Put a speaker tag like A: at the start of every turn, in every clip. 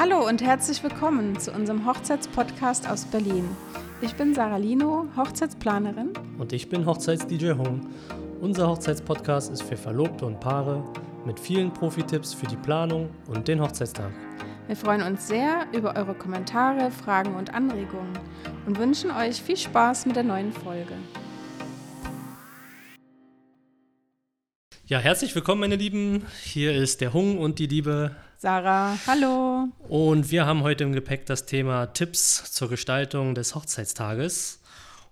A: Hallo und herzlich willkommen zu unserem Hochzeitspodcast aus Berlin. Ich bin Sarah Lino, Hochzeitsplanerin.
B: Und ich bin Hochzeits-DJ Hong. Unser Hochzeitspodcast ist für Verlobte und Paare mit vielen Profi-Tipps für die Planung und den Hochzeitstag.
A: Wir freuen uns sehr über eure Kommentare, Fragen und Anregungen und wünschen euch viel Spaß mit der neuen Folge.
B: Ja, herzlich willkommen, meine Lieben. Hier ist der Hung und die liebe
A: Sarah. Hallo.
B: Und wir haben heute im Gepäck das Thema Tipps zur Gestaltung des Hochzeitstages.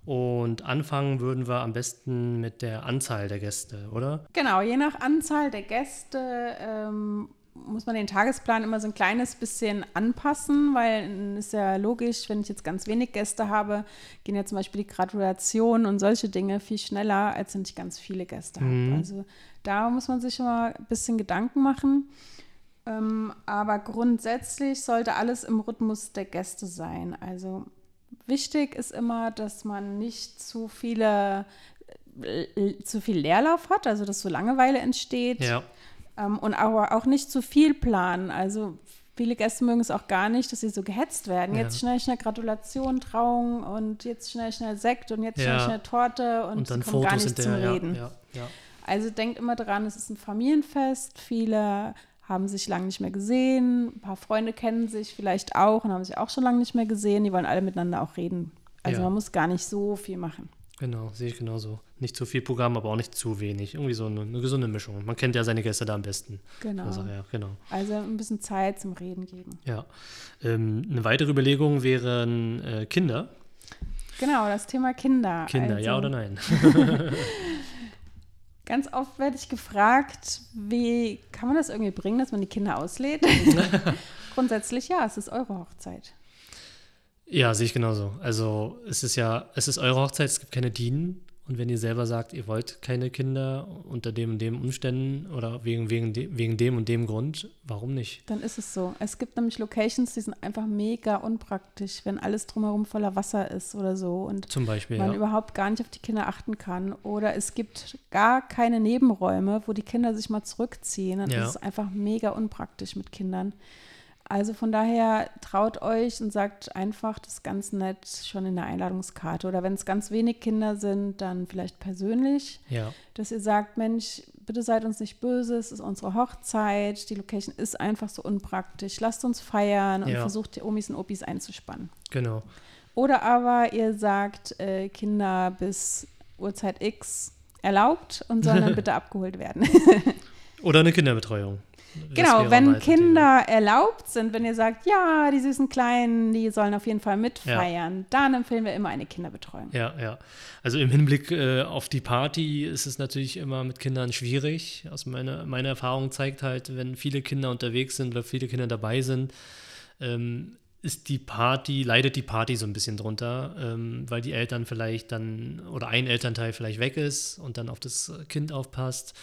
B: Und anfangen würden wir am besten mit der Anzahl der Gäste, oder?
A: Genau, je nach Anzahl der Gäste ähm, muss man den Tagesplan immer so ein kleines bisschen anpassen, weil ist ja logisch, wenn ich jetzt ganz wenig Gäste habe, gehen ja zum Beispiel die Gratulationen und solche Dinge viel schneller, als wenn ich ganz viele Gäste mhm. habe. Also da muss man sich immer ein bisschen Gedanken machen. Ähm, aber grundsätzlich sollte alles im Rhythmus der Gäste sein. Also wichtig ist immer, dass man nicht zu viele äh, zu viel Leerlauf hat, also dass so Langeweile entsteht. Ja. Ähm, und aber auch nicht zu viel planen. Also viele Gäste mögen es auch gar nicht, dass sie so gehetzt werden. Ja. Jetzt schnell, schnell Gratulation, Trauung und jetzt schnell, schnell Sekt und jetzt ja. schnell, schnell Torte und, und dann kommt gar nicht zum Reden. Also denkt immer dran, es ist ein Familienfest. Viele haben sich lange nicht mehr gesehen. Ein paar Freunde kennen sich vielleicht auch und haben sich auch schon lange nicht mehr gesehen. Die wollen alle miteinander auch reden. Also ja. man muss gar nicht so viel machen.
B: Genau, sehe ich genauso. Nicht zu viel Programm, aber auch nicht zu wenig. Irgendwie so eine, eine gesunde Mischung. Man kennt ja seine Gäste da am besten.
A: Genau.
B: Also, ja, genau.
A: also ein bisschen Zeit zum Reden geben.
B: Ja. Ähm, eine weitere Überlegung wären äh, Kinder.
A: Genau, das Thema Kinder.
B: Kinder, also, ja oder nein?
A: Ganz oft werde ich gefragt, wie kann man das irgendwie bringen, dass man die Kinder auslädt? Grundsätzlich ja, es ist eure Hochzeit.
B: Ja, sehe ich genauso. Also es ist ja, es ist eure Hochzeit, es gibt keine Dienen. Und wenn ihr selber sagt, ihr wollt keine Kinder unter dem und dem Umständen oder wegen, wegen, de, wegen dem und dem Grund, warum nicht?
A: Dann ist es so. Es gibt nämlich Locations, die sind einfach mega unpraktisch, wenn alles drumherum voller Wasser ist oder so. Und
B: Zum Beispiel,
A: man
B: ja.
A: überhaupt gar nicht auf die Kinder achten kann. Oder es gibt gar keine Nebenräume, wo die Kinder sich mal zurückziehen. Und ja. das ist einfach mega unpraktisch mit Kindern. Also von daher traut euch und sagt einfach das ganz nett schon in der Einladungskarte. Oder wenn es ganz wenig Kinder sind, dann vielleicht persönlich,
B: ja.
A: dass ihr sagt, Mensch, bitte seid uns nicht böse, es ist unsere Hochzeit, die Location ist einfach so unpraktisch, lasst uns feiern und ja. versucht die Omis und Opis einzuspannen.
B: Genau.
A: Oder aber ihr sagt, äh, Kinder bis Uhrzeit X erlaubt und sollen dann bitte abgeholt werden.
B: Oder eine Kinderbetreuung.
A: Genau, wenn Kinder erlaubt sind, wenn ihr sagt, ja, die süßen Kleinen, die sollen auf jeden Fall mitfeiern, ja. dann empfehlen wir immer eine Kinderbetreuung.
B: Ja, ja. Also im Hinblick äh, auf die Party ist es natürlich immer mit Kindern schwierig. Aus meiner, meine Erfahrung zeigt halt, wenn viele Kinder unterwegs sind oder viele Kinder dabei sind, ähm, ist die Party, leidet die Party so ein bisschen drunter, ähm, weil die Eltern vielleicht dann oder ein Elternteil vielleicht weg ist und dann auf das Kind aufpasst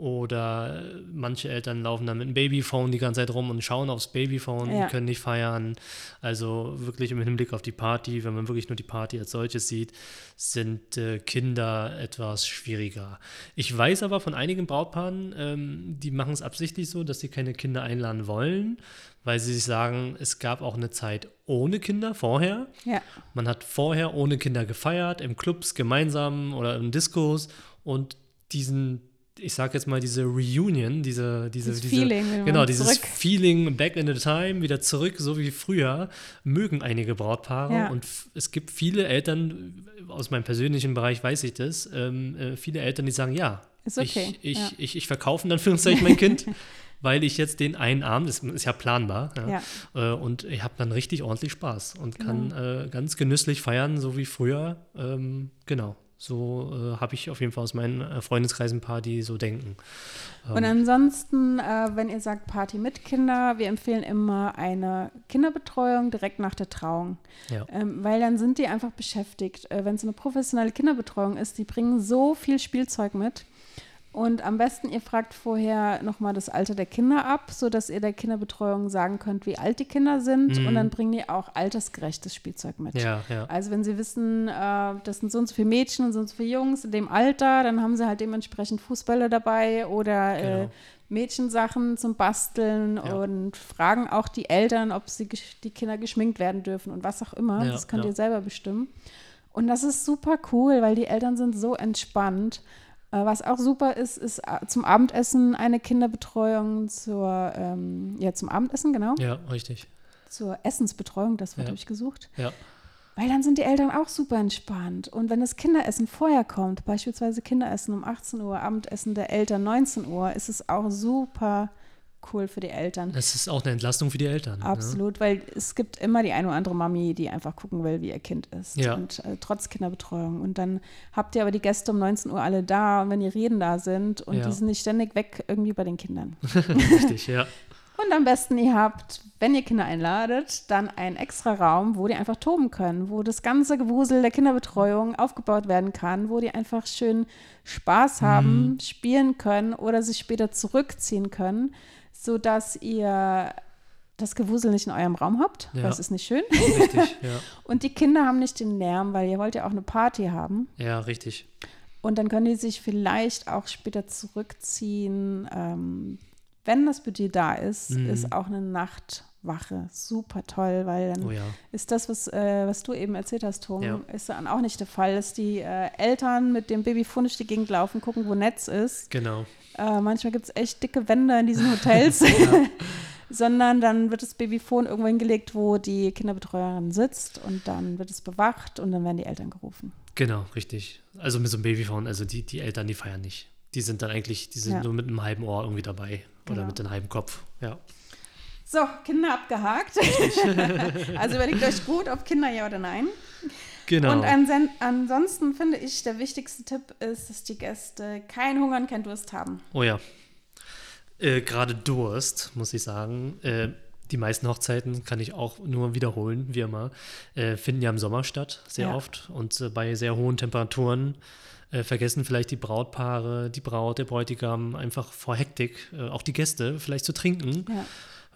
B: oder manche Eltern laufen dann mit dem Babyphone die ganze Zeit rum und schauen aufs Babyphone ja. und können nicht feiern. Also wirklich im Hinblick auf die Party, wenn man wirklich nur die Party als solches sieht, sind äh, Kinder etwas schwieriger. Ich weiß aber von einigen Brautpaaren, ähm, die machen es absichtlich so, dass sie keine Kinder einladen wollen, weil sie sich sagen, es gab auch eine Zeit ohne Kinder vorher.
A: Ja.
B: Man hat vorher ohne Kinder gefeiert, im Clubs gemeinsam oder im Diskos und diesen ich sag jetzt mal, diese Reunion, diese, diese,
A: dieses
B: diese
A: Feeling,
B: genau, dieses zurück. Feeling back in the time, wieder zurück, so wie früher, mögen einige Brautpaare. Ja. Und es gibt viele Eltern, aus meinem persönlichen Bereich weiß ich das, ähm, äh, viele Eltern, die sagen, ja,
A: okay.
B: ich, ich,
A: ja.
B: ich, ich verkaufe in Anführungszeichen mein Kind. weil ich jetzt den einen Abend, das ist ja planbar, ja, ja. Äh, und ich habe dann richtig ordentlich Spaß und kann genau. äh, ganz genüsslich feiern, so wie früher. Ähm, genau. So äh, habe ich auf jeden Fall aus meinen äh, Freundeskreisen ein paar, die so denken.
A: Ähm. Und ansonsten, äh, wenn ihr sagt Party mit Kinder, wir empfehlen immer eine Kinderbetreuung direkt nach der Trauung. Ja. Ähm, weil dann sind die einfach beschäftigt. Äh, wenn es eine professionelle Kinderbetreuung ist, die bringen so viel Spielzeug mit. Und am besten, ihr fragt vorher nochmal das Alter der Kinder ab, sodass ihr der Kinderbetreuung sagen könnt, wie alt die Kinder sind.
B: Mhm.
A: Und dann bringen die auch altersgerechtes Spielzeug mit.
B: Ja, ja.
A: Also wenn sie wissen, äh, das sind so und so viele Mädchen und so und so viele Jungs in dem Alter, dann haben sie halt dementsprechend Fußbälle dabei oder äh,
B: Genau.
A: Mädchensachen zum Basteln
B: Ja.
A: und fragen auch die Eltern, ob sie die Kinder geschminkt werden dürfen und was auch immer. Das könnt ihr selber bestimmen. Und das ist super cool, weil die Eltern sind so entspannt. Äh, Was auch super ist, ist äh, zum Abendessen eine Kinderbetreuung zur, ähm, ja, zum Abendessen, genau,
B: Ja, richtig.
A: zur Essensbetreuung, das Wort
B: Ja.
A: habe ich gesucht.
B: Ja.
A: Weil dann sind die Eltern auch super entspannt. Und wenn das Kinderessen vorher kommt, beispielsweise Kinderessen um 18 Uhr, Abendessen der Eltern 19 Uhr, ist es auch super cool für die Eltern.
B: Das ist auch eine Entlastung für die Eltern. Ne?
A: Absolut, weil es gibt immer die eine oder andere Mami, die einfach gucken will, wie ihr Kind ist.
B: Ja.
A: Und äh, trotz Kinderbetreuung. Und dann habt ihr aber die Gäste um 19 Uhr alle da und wenn die Reden da sind und
B: Ja.
A: die sind nicht ständig weg irgendwie bei den Kindern.
B: Richtig, ja.
A: Und am besten, ihr habt, wenn ihr Kinder einladet, dann einen extra Raum, wo die einfach toben können, wo das ganze Gewusel der Kinderbetreuung aufgebaut werden kann, wo die einfach schön Spaß haben,
B: Mhm.
A: spielen können oder sich später zurückziehen können, sodass ihr das Gewusel nicht in eurem Raum habt,
B: Ja.
A: es ist nicht schön.
B: Richtig, ja.
A: Und die Kinder haben nicht den Lärm, weil ihr wollt ja auch eine Party haben.
B: Ja, richtig.
A: Und dann können die sich vielleicht auch später zurückziehen. Ähm, wenn das Budget da ist,
B: Mhm.
A: ist auch eine Nachtwache super toll, weil dann
B: Oh ja.
A: ist das, was, äh, was du eben erzählt hast, Tom,
B: Ja.
A: ist dann auch nicht der Fall, dass die äh, Eltern mit dem Babyfon durch die Gegend laufen, gucken, wo Netz ist.
B: Genau.
A: Äh, manchmal gibt es echt dicke Wände in diesen Hotels. Sondern dann wird das Babyfon irgendwo hingelegt, wo die Kinderbetreuerin sitzt und dann wird es bewacht und dann werden die Eltern gerufen.
B: Genau, richtig. Also mit so einem Babyphone, also die, die Eltern, die feiern nicht. Die sind dann eigentlich, die sind
A: Ja.
B: nur mit einem halben Ohr irgendwie dabei. Oder
A: Genau.
B: mit einem halben Kopf. Ja.
A: So, Kinder abgehakt. also überlegt euch gut, ob Kinder ja oder nein.
B: Genau.
A: Und ansonsten finde ich, der wichtigste Tipp ist, dass die Gäste keinen Hunger und keinen Durst haben.
B: Oh ja. Äh, Gerade Durst, muss ich sagen. Äh, die meisten Hochzeiten, kann ich auch nur wiederholen, wie immer, äh, finden ja im Sommer statt, sehr
A: Ja.
B: oft. Und äh, bei sehr hohen Temperaturen äh, vergessen vielleicht die Brautpaare, die Braut, der Bräutigam einfach vor Hektik, äh, auch die Gäste, vielleicht zu trinken.
A: Ja.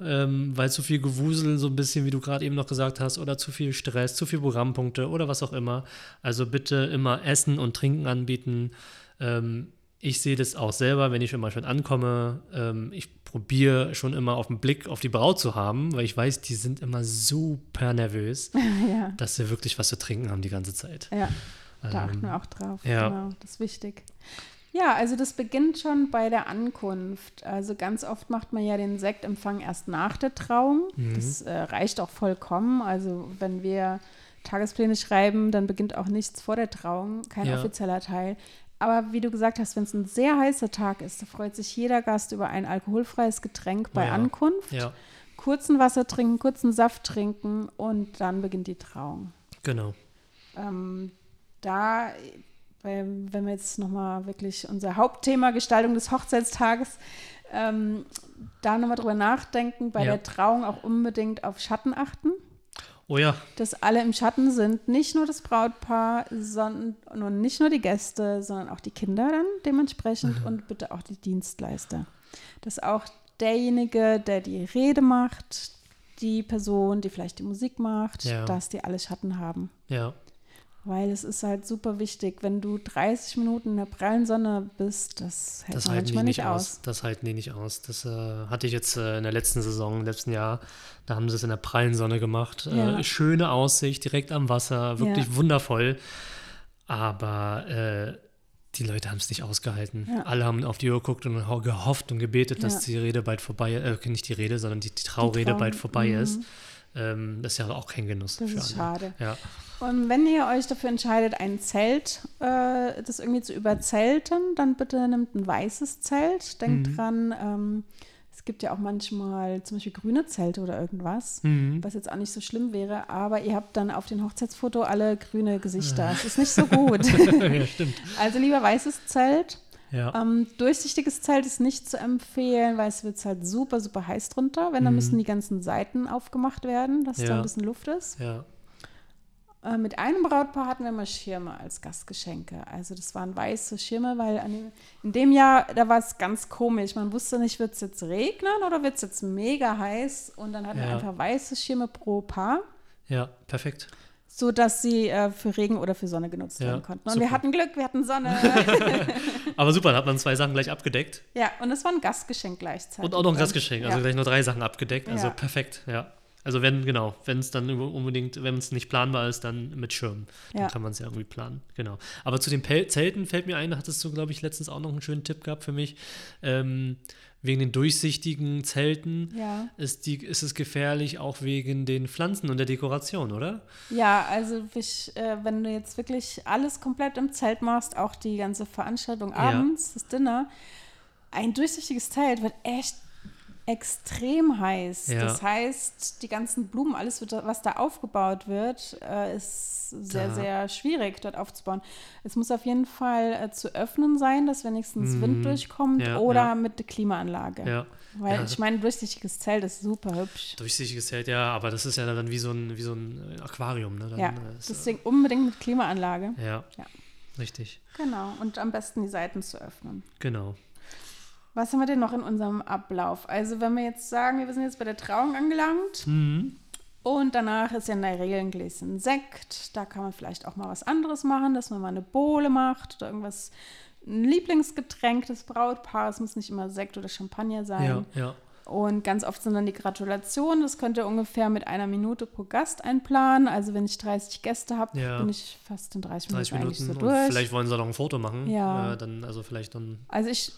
B: Ähm, weil zu viel Gewusel, so ein bisschen, wie du gerade eben noch gesagt hast, oder zu viel Stress, zu viel Programmpunkte oder was auch immer. Also bitte immer Essen und Trinken anbieten. Ähm, ich sehe das auch selber, wenn ich schon mal schon ankomme. Ähm, ich probiere schon immer auf den Blick auf die Braut zu haben, weil ich weiß, die sind immer super nervös,
A: ja.
B: dass sie wirklich was zu trinken haben die ganze Zeit.
A: Ja, da achten
B: Ähm,
A: wir auch drauf.
B: ja.
A: Genau, das ist wichtig. Ja, also das beginnt schon bei der Ankunft. Also ganz oft macht man ja den Sektempfang erst nach der Trauung.
B: Mhm.
A: Das äh, reicht auch vollkommen. Also wenn wir Tagespläne schreiben, dann beginnt auch nichts vor der Trauung, kein
B: Ja.
A: offizieller Teil. Aber wie du gesagt hast, wenn es ein sehr heißer Tag ist, da freut sich jeder Gast über ein alkoholfreies Getränk bei
B: Ja.
A: Ankunft.
B: Ja,
A: Kurzen Wasser trinken, kurzen Saft trinken und dann beginnt die Trauung.
B: genau.
A: Ähm, da, weil, wenn wir jetzt nochmal wirklich unser Hauptthema Gestaltung des Hochzeitstages, ähm, da nochmal drüber nachdenken, bei
B: Ja.
A: der Trauung auch unbedingt auf Schatten achten,
B: Oh ja,
A: dass alle im Schatten sind, nicht nur das Brautpaar, sondern und nicht nur die Gäste, sondern auch die Kinder dann dementsprechend
B: Mhm.
A: und bitte auch die Dienstleister. Dass auch derjenige, der die Rede macht, die Person, die vielleicht die Musik macht,
B: Ja.
A: dass die alle Schatten haben.
B: ja.
A: Weil es ist halt super wichtig, wenn du 30 Minuten in der prallen Sonne bist, das hält
B: Das
A: man
B: halten die
A: manchmal
B: nicht
A: nicht
B: aus.
A: aus.
B: Das halten die nicht aus. Das äh, hatte ich jetzt äh, in der letzten Saison, im letzten Jahr. Da haben sie es in der prallen Sonne gemacht.
A: Ja.
B: Äh, schöne Aussicht, direkt am Wasser, wirklich
A: Ja.
B: wundervoll. Aber äh, die Leute haben es nicht ausgehalten.
A: Ja.
B: Alle haben auf die Uhr geguckt und ho- gehofft und gebetet, dass die Rede bald vorbei äh, nicht die Rede, sondern die, die Traurede
A: Trauung,
B: bald vorbei
A: mhm.
B: ist. Ähm, das ist ja auch kein Genuss
A: Das
B: für
A: ist
B: alle.
A: schade.
B: Ja,
A: Und wenn ihr euch dafür entscheidet, ein Zelt, äh, das irgendwie zu überzelten, dann bitte nehmt ein weißes Zelt. Denkt
B: Mhm.
A: dran, ähm, es gibt ja auch manchmal zum Beispiel grüne Zelte oder irgendwas,
B: Mhm.
A: was jetzt auch nicht so schlimm wäre, aber ihr habt dann auf dem Hochzeitsfoto alle grüne Gesichter. Es ist nicht so gut.
B: ja stimmt.
A: also lieber weißes Zelt.
B: Ja.
A: Ähm, durchsichtiges Zelt ist nicht zu empfehlen, weil es wird halt super, super heiß drunter. Wenn, dann
B: Mhm.
A: müssen die ganzen Seiten aufgemacht werden, dass da
B: Ja.
A: ein bisschen Luft ist.
B: ja.
A: Äh, mit einem Brautpaar hatten wir mal Schirme als Gastgeschenke. Also das waren weiße Schirme, weil dem, in dem Jahr, da war es ganz komisch. Man wusste nicht, wird es jetzt regnen oder wird es jetzt mega heiß. Und dann hatten wir einfach weiße Schirme pro Paar.
B: Ja, perfekt.
A: So dass sie äh, für Regen oder für Sonne genutzt ja, werden konnten. Und super. wir hatten Glück, wir hatten Sonne.
B: Aber super, da hat man zwei Sachen gleich abgedeckt.
A: Ja, und es war ein Gastgeschenk gleichzeitig.
B: Und auch noch ein Gastgeschenk, also ja. gleich nur drei Sachen abgedeckt. Also perfekt, ja. Also wenn, genau, wenn es dann unbedingt, wenn es nicht planbar ist, dann mit Schirm. Dann ja. kann man es ja irgendwie planen. Genau. Aber zu den Pel Zelten fällt mir ein, da hattest du, glaube ich, letztens auch noch einen schönen Tipp gehabt für mich. Ähm, wegen den durchsichtigen Zelten ja. ist, die, ist es gefährlich, auch wegen den Pflanzen und der Dekoration, oder?
A: Ja, also ich, äh, wenn du jetzt wirklich alles komplett im Zelt machst, auch die ganze Veranstaltung abends, ja. das Dinner, ein durchsichtiges Zelt wird echt extrem heiß. Ja. Das heißt, die ganzen Blumen, alles, was da aufgebaut wird, äh, ist sehr, da. sehr schwierig dort aufzubauen. Es muss auf jeden Fall äh, zu öffnen sein, dass wenigstens mhm. Wind durchkommt ja, oder ja. mit der Klimaanlage. Ja. Weil ich meine, durchsichtiges Zelt ist super hübsch.
B: Durchsichtiges Zelt, ja, aber das ist ja dann wie so ein, wie so ein Aquarium. Ne? Dann,
A: ja, deswegen unbedingt mit Klimaanlage.
B: Ja, richtig.
A: Genau, und am besten die Seiten zu öffnen.
B: Genau.
A: Was haben wir denn noch in unserem Ablauf? Also, wenn wir jetzt sagen, wir sind jetzt bei der Trauung angelangt mhm. und danach ist ja in der Regel ein Gläschen Sekt. Da kann man vielleicht auch mal was anderes machen, dass man mal eine Bohle macht oder irgendwas, ein Lieblingsgetränk des Brautpaares. Muss nicht immer Sekt oder Champagner sein.
B: Ja, ja.
A: Und ganz oft sind dann die Gratulationen. Das könnt ihr ungefähr mit einer Minute pro Gast einplanen. Also wenn ich 30 Gäste habe, ja. bin ich fast in 30, 30 Minuten, Minuten so durch.
B: Vielleicht wollen sie noch ein Foto machen. Ja. Äh, dann, also vielleicht dann.
A: Also ich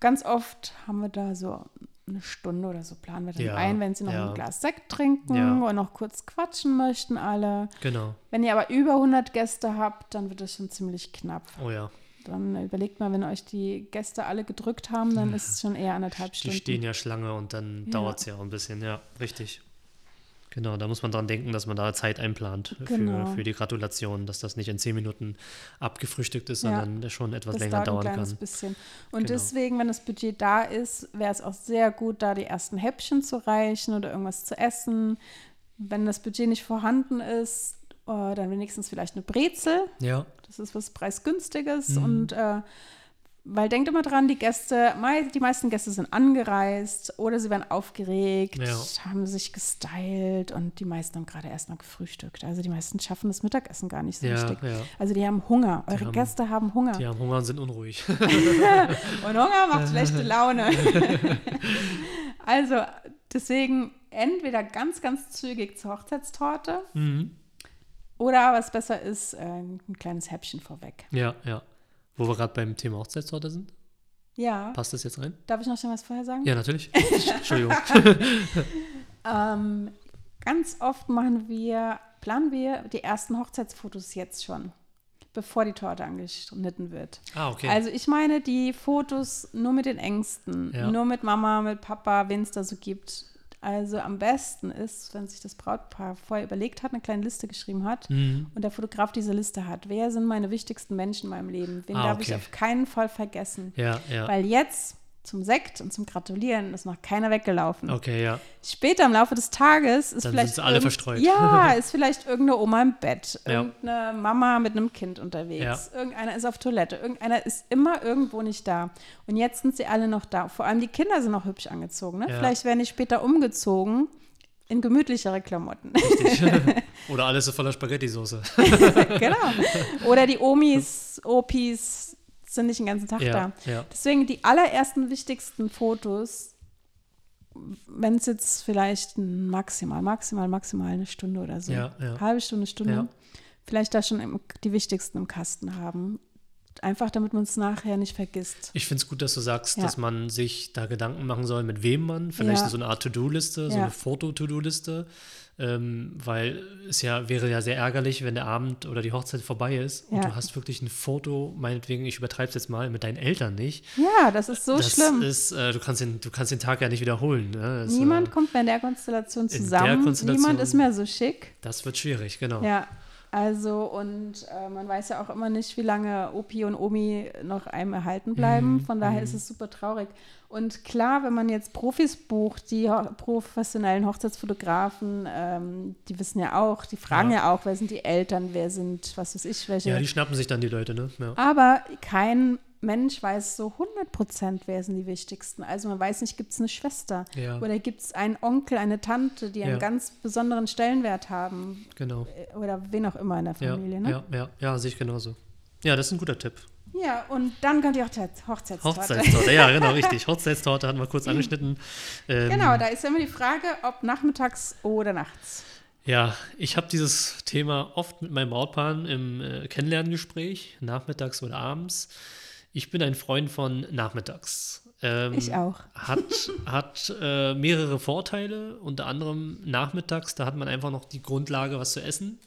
A: ganz oft haben wir da so eine Stunde oder so planen wir dann ja, ein, wenn sie noch ja. ein Glas Sekt trinken ja. und noch kurz quatschen möchten alle.
B: Genau.
A: Wenn ihr aber über 100 Gäste habt, dann wird es schon ziemlich knapp.
B: Oh ja.
A: Dann überlegt mal, wenn euch die Gäste alle gedrückt haben, dann ist es schon eher anderthalb Stunden.
B: Die stehen ja Schlange und dann dauert es ja auch ein bisschen, ja, richtig. Genau, da muss man dran denken, dass man da Zeit einplant genau. für, für die Gratulation, dass das nicht in zehn Minuten abgefrühstückt ist, ja, sondern schon etwas länger dauern kann. Ein
A: bisschen. Und genau. deswegen, wenn das Budget da ist, wäre es auch sehr gut, da die ersten Häppchen zu reichen oder irgendwas zu essen. Wenn das Budget nicht vorhanden ist, äh, dann wenigstens vielleicht eine Brezel.
B: Ja.
A: Das ist was preisgünstiges mhm. und äh, weil denkt immer dran, die Gäste, die meisten Gäste sind angereist oder sie werden aufgeregt, ja. haben sich gestylt und die meisten haben gerade erst mal gefrühstückt. Also die meisten schaffen das Mittagessen gar nicht so ja, richtig. Ja. Also die haben Hunger. Eure haben, Gäste haben Hunger.
B: Die haben Hunger und sind unruhig. und
A: Hunger macht schlechte Laune. also deswegen entweder ganz, ganz zügig zur Hochzeitstorte mhm. oder was besser ist, äh, ein kleines Häppchen vorweg.
B: Ja, ja. Wo wir gerade beim Thema Hochzeitstorte sind?
A: Ja.
B: Passt das jetzt rein?
A: Darf ich noch schon was vorher sagen?
B: Ja, natürlich. Entschuldigung.
A: ähm, ganz oft machen wir, planen wir die ersten Hochzeitsfotos jetzt schon, bevor die Torte angeschnitten wird.
B: Ah, okay.
A: Also ich meine die Fotos nur mit den Ängsten, ja. nur mit Mama, mit Papa, wen es da so gibt. Also am besten ist, wenn sich das Brautpaar vorher überlegt hat, eine kleine Liste geschrieben hat mhm. und der Fotograf diese Liste hat. Wer sind meine wichtigsten Menschen in meinem Leben? Wen ah, darf okay. ich auf keinen Fall vergessen?
B: Ja, ja.
A: Weil jetzt zum Sekt und zum Gratulieren ist noch keiner weggelaufen.
B: Okay, ja.
A: Später im Laufe des Tages ist
B: Dann
A: vielleicht.
B: Alle verstreut.
A: Ja, ist vielleicht irgendeine Oma im Bett, ja. irgendeine Mama mit einem Kind unterwegs, ja. irgendeiner ist auf Toilette, irgendeiner ist immer irgendwo nicht da. Und jetzt sind sie alle noch da. Vor allem die Kinder sind noch hübsch angezogen. Ne? Ja. Vielleicht werden die später umgezogen in gemütlichere Klamotten.
B: Oder alles ist voller Spaghetti-Soße.
A: genau. Oder die Omis, Opis sind nicht den ganzen Tag
B: ja,
A: da.
B: Ja.
A: Deswegen die allerersten wichtigsten Fotos, wenn es jetzt vielleicht maximal, maximal, maximal eine Stunde oder so,
B: ja,
A: halbe Stunde, Stunde, vielleicht da schon im, die wichtigsten im Kasten haben. Einfach damit man es nachher nicht vergisst.
B: Ich finde es gut, dass du sagst, dass man sich da Gedanken machen soll, mit wem man. Vielleicht so eine Art To-Do-Liste, so eine Foto-To-Do-Liste ähm, weil es ja wäre ja sehr ärgerlich, wenn der Abend oder die Hochzeit vorbei ist ja. und du hast wirklich ein Foto, meinetwegen, ich übertreibe es jetzt mal, mit deinen Eltern nicht.
A: Ja, das ist so
B: das
A: schlimm.
B: Ist, äh, du, kannst den, du kannst den Tag ja nicht wiederholen. Ne?
A: Das, Niemand äh, kommt mehr in der Konstellation zusammen. Der Konstellation, Niemand ist mehr so schick.
B: Das wird schwierig, genau.
A: Ja, Also, und äh, man weiß ja auch immer nicht, wie lange Opi und Omi noch einem erhalten bleiben.
B: Mhm,
A: Von daher
B: mhm.
A: ist es super traurig. Und klar, wenn man jetzt Profis bucht, die ho professionellen Hochzeitsfotografen, ähm, die wissen ja auch, die fragen ja.
B: Ja.
A: auch, wer sind die Eltern, wer sind, was weiß ich, welche.
B: Ja, die schnappen sich dann die Leute, ne? Ja.
A: Aber kein Mensch weiß so 100 Prozent, wer sind die wichtigsten. Also man weiß nicht, gibt es eine Schwester
B: Ja.
A: oder gibt es einen Onkel, eine Tante, die einen
B: Ja.
A: ganz besonderen Stellenwert haben
B: Genau.
A: äh, oder wen auch immer in der
B: Ja,
A: Familie. ne?
B: ja, ja, ja, sehe ich genauso. Ja, das ist ein guter Tipp.
A: Ja, und dann kommt die Hochzeits Hochzeitstorte.
B: Hochzeitstorte, ja, genau, richtig. Hochzeitstorte hatten wir kurz angeschnitten. Ähm,
A: Genau, da ist ja immer die Frage, ob nachmittags oder nachts.
B: Ja, ich habe dieses Thema oft mit meinem Brautpaar im äh, Kennenlerngespräch, nachmittags oder abends. Ich bin ein Freund von nachmittags. Ähm,
A: Ich auch.
B: Hat, hat äh, mehrere Vorteile, unter anderem nachmittags, da hat man einfach noch die Grundlage, was zu essen.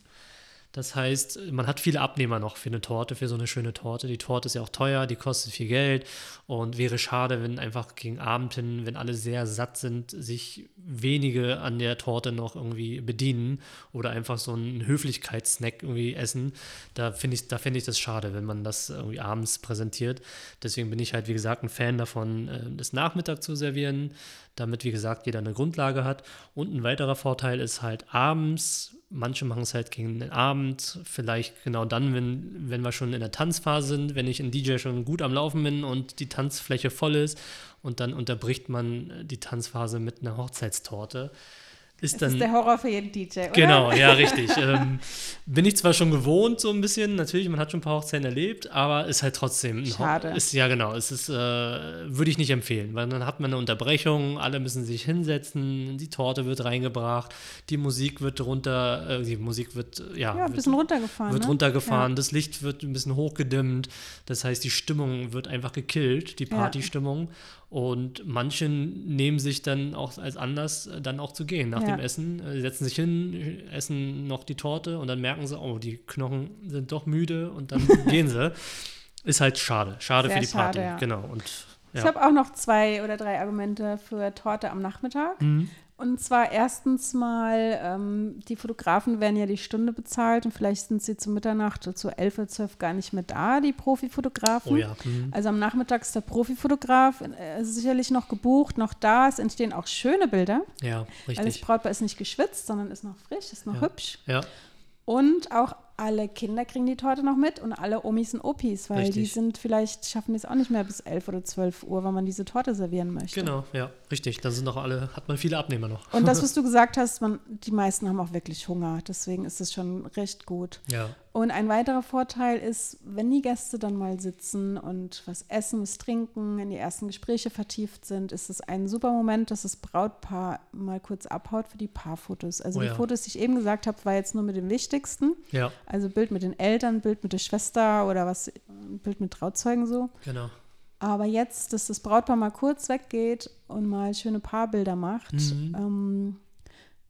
B: Das heißt, man hat viele Abnehmer noch für eine Torte, für so eine schöne Torte. Die Torte ist ja auch teuer, die kostet viel Geld und wäre schade, wenn einfach gegen Abend hin, wenn alle sehr satt sind, sich wenige an der Torte noch irgendwie bedienen oder einfach so einen Höflichkeitssnack irgendwie essen. Da finde ich, da finde ich das schade, wenn man das irgendwie abends präsentiert. Deswegen bin ich halt, wie gesagt, ein Fan davon, äh, das Nachmittag zu servieren, damit, wie gesagt, jeder eine Grundlage hat. Und ein weiterer Vorteil ist halt abends, manche machen es halt gegen den Abend, vielleicht genau dann, wenn, wenn wir schon in der Tanzphase sind, wenn ich ein DJ schon gut am Laufen bin und die Tanzfläche voll ist und dann unterbricht man die Tanzphase mit einer Hochzeitstorte. Ist
A: Das
B: dann,
A: ist der Horror für jeden DJ, oder?
B: Genau, ja, richtig. ähm, bin ich zwar schon gewohnt, so ein bisschen, natürlich, man hat schon ein paar Hochzeiten erlebt, aber ist halt trotzdem
A: Schade.
B: Ist, ja, genau, es ist, äh, würde ich nicht empfehlen, weil dann hat man eine Unterbrechung, alle müssen sich hinsetzen, die Torte wird reingebracht, die Musik wird runter, äh, die Musik wird, ja,
A: Ja, ein
B: wird,
A: bisschen runtergefahren.
B: wird
A: ne?
B: runtergefahren, das Licht wird ein bisschen hochgedimmt, das heißt, die Stimmung wird einfach gekillt, die
A: Ja.
B: Und manche nehmen sich dann auch als Anlass, äh, dann auch zu gehen nach
A: Ja.
B: dem Essen, äh, setzen sich hin, essen noch die Torte und dann merken sie, oh, die Knochen sind doch müde und dann gehen sie. Ist halt schade. Schade
A: Sehr
B: für die Party.
A: schade, ja.
B: Genau. Und
A: Ich
B: ja.
A: habe auch noch zwei oder drei Argumente für Torte am Nachmittag.
B: Mhm.
A: Und zwar erstens mal, ähm, die Fotografen werden ja die Stunde bezahlt und vielleicht sind sie zu Mitternacht oder zu 11 oder 12 gar nicht mehr da, die Profifotografen.
B: Oh ja. Mhm.
A: Also am Nachmittag ist der Profifotograf äh, sicherlich noch gebucht, noch da. Es entstehen auch schöne Bilder,
B: Ja,
A: weil das
B: richtig.
A: Brautpaar ist nicht geschwitzt, sondern ist noch frisch, ist noch
B: Ja.
A: hübsch.
B: Ja,
A: Und auch alle Kinder kriegen die Torte noch mit und alle Omis und Opis, weil die
B: Richtig.
A: sind vielleicht, schaffen die es auch nicht mehr bis 11 oder 12 Uhr, wenn man diese Torte servieren möchte.
B: genau. Ja, richtig. Da sind doch alle, hat man viele Abnehmer noch.
A: Und das, was du gesagt hast, man, die meisten haben auch wirklich Hunger. Deswegen ist es schon recht gut.
B: Ja,
A: Und ein weiterer Vorteil ist, wenn die Gäste dann mal sitzen und was essen, was trinken, in die ersten Gespräche vertieft sind, ist es ein super Moment, dass das Brautpaar mal kurz abhaut für die Paarfotos. Also
B: Oh
A: die
B: ja.
A: Fotos, die ich eben gesagt habe, war jetzt nur mit dem Wichtigsten.
B: ja,
A: Also Bild mit den Eltern, Bild mit der Schwester oder was, Bild mit Trauzeugen so.
B: genau.
A: Aber jetzt, dass das Brautpaar mal kurz weggeht und mal schöne Paarbilder macht,
B: Mhm.
A: ähm,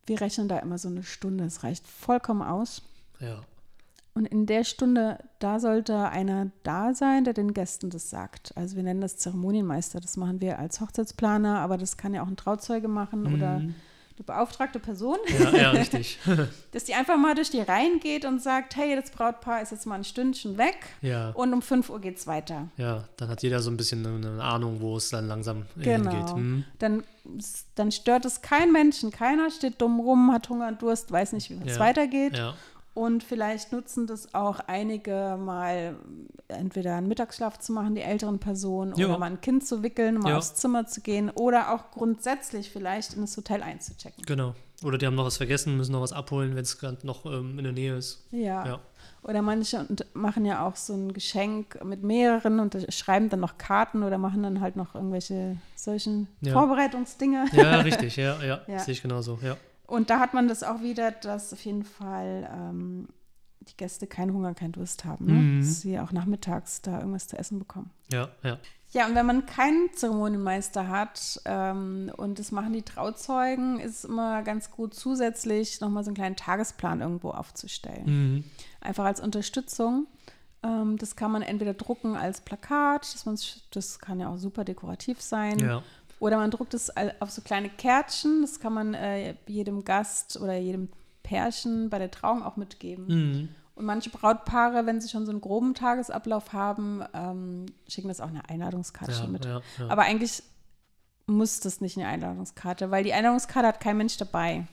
A: wir rechnen da immer so eine Stunde. Es reicht vollkommen aus.
B: Ja,
A: Und in der Stunde, da sollte einer da sein, der den Gästen das sagt. Also wir nennen das Zeremonienmeister. Das machen wir als Hochzeitsplaner, aber das kann ja auch ein Trauzeuge machen oder
B: Mhm.
A: eine beauftragte Person,
B: ja, ja richtig.
A: dass die einfach mal durch die Reihen geht und sagt, hey, das Brautpaar ist jetzt mal ein Stündchen weg
B: ja.
A: und um 5 Uhr geht's weiter.
B: Ja, dann hat jeder so ein bisschen eine Ahnung, wo es dann langsam
A: Genau.
B: hingeht. Mhm.
A: Dann, dann stört es kein Menschen. Keiner steht dumm rum, hat Hunger und Durst, weiß nicht, wie es
B: Ja.
A: weitergeht.
B: Ja,
A: Und vielleicht nutzen das auch einige mal, entweder einen Mittagsschlaf zu machen, die älteren Personen,
B: Ja.
A: oder mal ein Kind zu wickeln, mal
B: Ja.
A: aufs Zimmer zu gehen oder auch grundsätzlich vielleicht in das Hotel einzuchecken.
B: genau. Oder die haben noch was vergessen, müssen noch was abholen, wenn es gerade noch ähm, in der Nähe ist.
A: Ja.
B: Ja.
A: Oder manche machen ja auch so ein Geschenk mit mehreren und schreiben dann noch Karten oder machen dann halt noch irgendwelche solchen
B: Ja.
A: Vorbereitungsdinge.
B: Ja, richtig, ja, ja,
A: Ja.
B: sehe ich genauso, ja.
A: Und da hat man das auch wieder, dass auf jeden Fall ähm, die Gäste keinen Hunger, keinen Durst haben. Ne?
B: Mhm.
A: Dass sie auch nachmittags da irgendwas zu essen bekommen.
B: Ja, ja.
A: Ja, und wenn man keinen Zeremonienmeister hat ähm, und das machen die Trauzeugen, ist es immer ganz gut, zusätzlich nochmal so einen kleinen Tagesplan irgendwo aufzustellen.
B: Mhm.
A: Einfach als Unterstützung. Ähm, das kann man entweder drucken als Plakat, das, man, das kann ja auch super dekorativ sein.
B: Ja,
A: Oder man druckt es auf so kleine Kärtchen. Das kann man äh, jedem Gast oder jedem Pärchen bei der Trauung auch mitgeben.
B: mhm.
A: Und manche Brautpaare, wenn sie schon so einen groben Tagesablauf haben, ähm, schicken das auch eine Einladungskarte
B: Ja,
A: mit.
B: ja, ja.
A: Aber eigentlich muss das nicht eine Einladungskarte, weil die Einladungskarte hat kein Mensch dabei.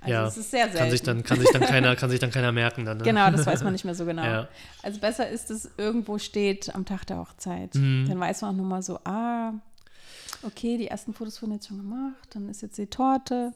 A: Also
B: ja,
A: es ist sehr selten.
B: kann sich dann, kann sich dann keiner, kann sich dann keiner merken dann. Ne?
A: Genau, das weiß man nicht mehr so genau.
B: Ja.
A: Also besser ist es, irgendwo steht am Tag der Hochzeit.
B: Mhm.
A: Dann weiß man auch nochmal so, ah, okay, die ersten Fotos wurden jetzt schon gemacht, dann ist jetzt die Torte.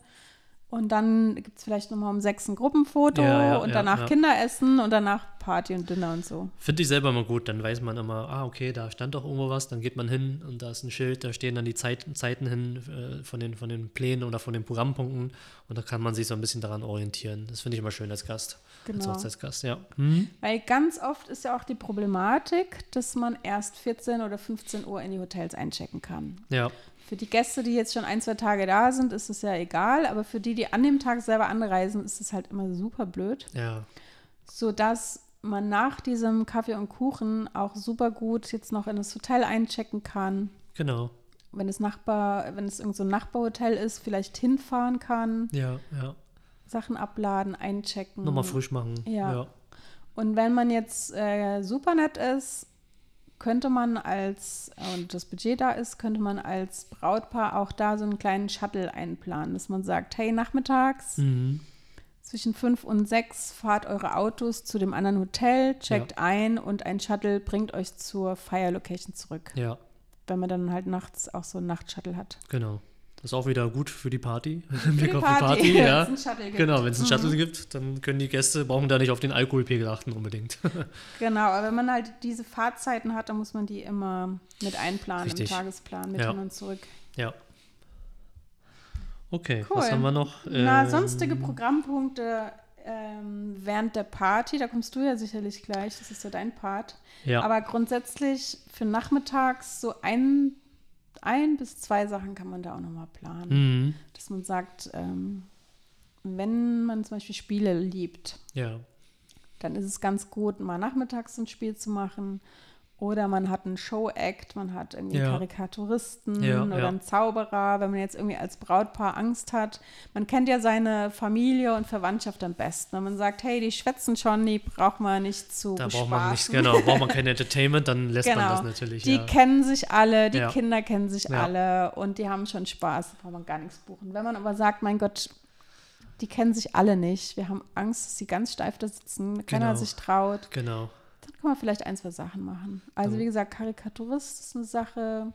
A: Und dann gibt es vielleicht nochmal um sechs ein Gruppenfoto
B: Ja, ja,
A: und danach
B: ja.
A: Kinderessen und danach Party und Dinner und so.
B: Finde ich selber mal gut, dann weiß man immer, ah, okay, da stand doch irgendwo was, dann geht man hin und da ist ein Schild, da stehen dann die Zeit, Zeiten hin äh, von, den, von den Plänen oder von den Programmpunkten und da kann man sich so ein bisschen daran orientieren. Das finde ich immer schön als Gast, als
A: Genau.
B: Hochzeitsgast, ja. Mhm.
A: Weil ganz oft ist ja auch die Problematik, dass man erst 14 oder 15 Uhr in die Hotels einchecken kann.
B: Ja,
A: Für die Gäste, die jetzt schon ein, zwei Tage da sind, ist es ja egal, aber für die, die an dem Tag selber anreisen, ist es halt immer super blöd,
B: ja,
A: sodass man nach diesem Kaffee und Kuchen auch super gut jetzt noch in das Hotel einchecken kann.
B: genau.
A: Wenn es Nachbar, wenn es irgend so ein Nachbarhotel ist, vielleicht hinfahren kann,
B: Ja, ja.
A: Sachen abladen, einchecken.
B: Nochmal frisch machen.
A: Ja.
B: ja.
A: Und wenn man jetzt äh, super nett ist, könnte man als, und das Budget da ist, könnte man als Brautpaar auch da so einen kleinen Shuttle einplanen, dass man sagt, hey, nachmittags
B: Mhm.
A: zwischen fünf und sechs fahrt eure Autos zu dem anderen Hotel, checkt ein und ein Shuttle bringt euch zur Fire Location zurück.
B: Ja,
A: Wenn man dann halt nachts auch so einen Nachtshuttle hat.
B: genau. Das ist auch wieder gut für die Party. Im Blick
A: die
B: auf die Party,
A: wenn
B: ja.
A: es einen Shuttle gibt.
B: Genau, wenn es einen
A: Mhm.
B: Shuttle gibt, dann können die Gäste, brauchen da nicht auf den Alkoholpegel achten unbedingt.
A: Genau, aber wenn man halt diese Fahrzeiten hat, dann muss man die immer mit einplanen
B: Richtig.
A: im Tagesplan, mit
B: Ja.
A: hin und zurück.
B: ja. Okay,
A: Cool.
B: was haben wir noch?
A: Na,
B: Ähm,
A: sonstige Programmpunkte ähm, während der Party, da kommst du ja sicherlich gleich, das ist ja dein Part.
B: Ja,
A: Aber grundsätzlich für nachmittags so ein, ein bis zwei Sachen kann man da auch nochmal planen.
B: mhm.
A: Dass man sagt, ähm, wenn man zum Beispiel Spiele liebt,
B: ja,
A: dann ist es ganz gut, mal nachmittags ein Spiel zu machen. Oder man hat einen Show-Act, man hat irgendwie
B: Ja.
A: Karikaturisten
B: Ja,
A: oder
B: ja.
A: einen Zauberer, wenn man jetzt irgendwie als Brautpaar Angst hat. Man kennt ja seine Familie und Verwandtschaft am besten. Wenn man sagt, hey, die schwätzen schon, die braucht man nicht zu
B: da braucht man nichts, genau, braucht man kein Entertainment, dann lässt man das natürlich.
A: Die kennen sich alle, die. Kinder kennen sich alle und die haben schon Spaß, da braucht man gar nichts buchen. Wenn man aber sagt, mein Gott, die kennen sich alle nicht, wir haben Angst, dass sie ganz steif da sitzen, keiner
B: Genau.
A: sich traut,
B: Genau,
A: kann man vielleicht ein, zwei Sachen machen. Also
B: Ja.
A: wie gesagt, Karikaturist ist eine Sache,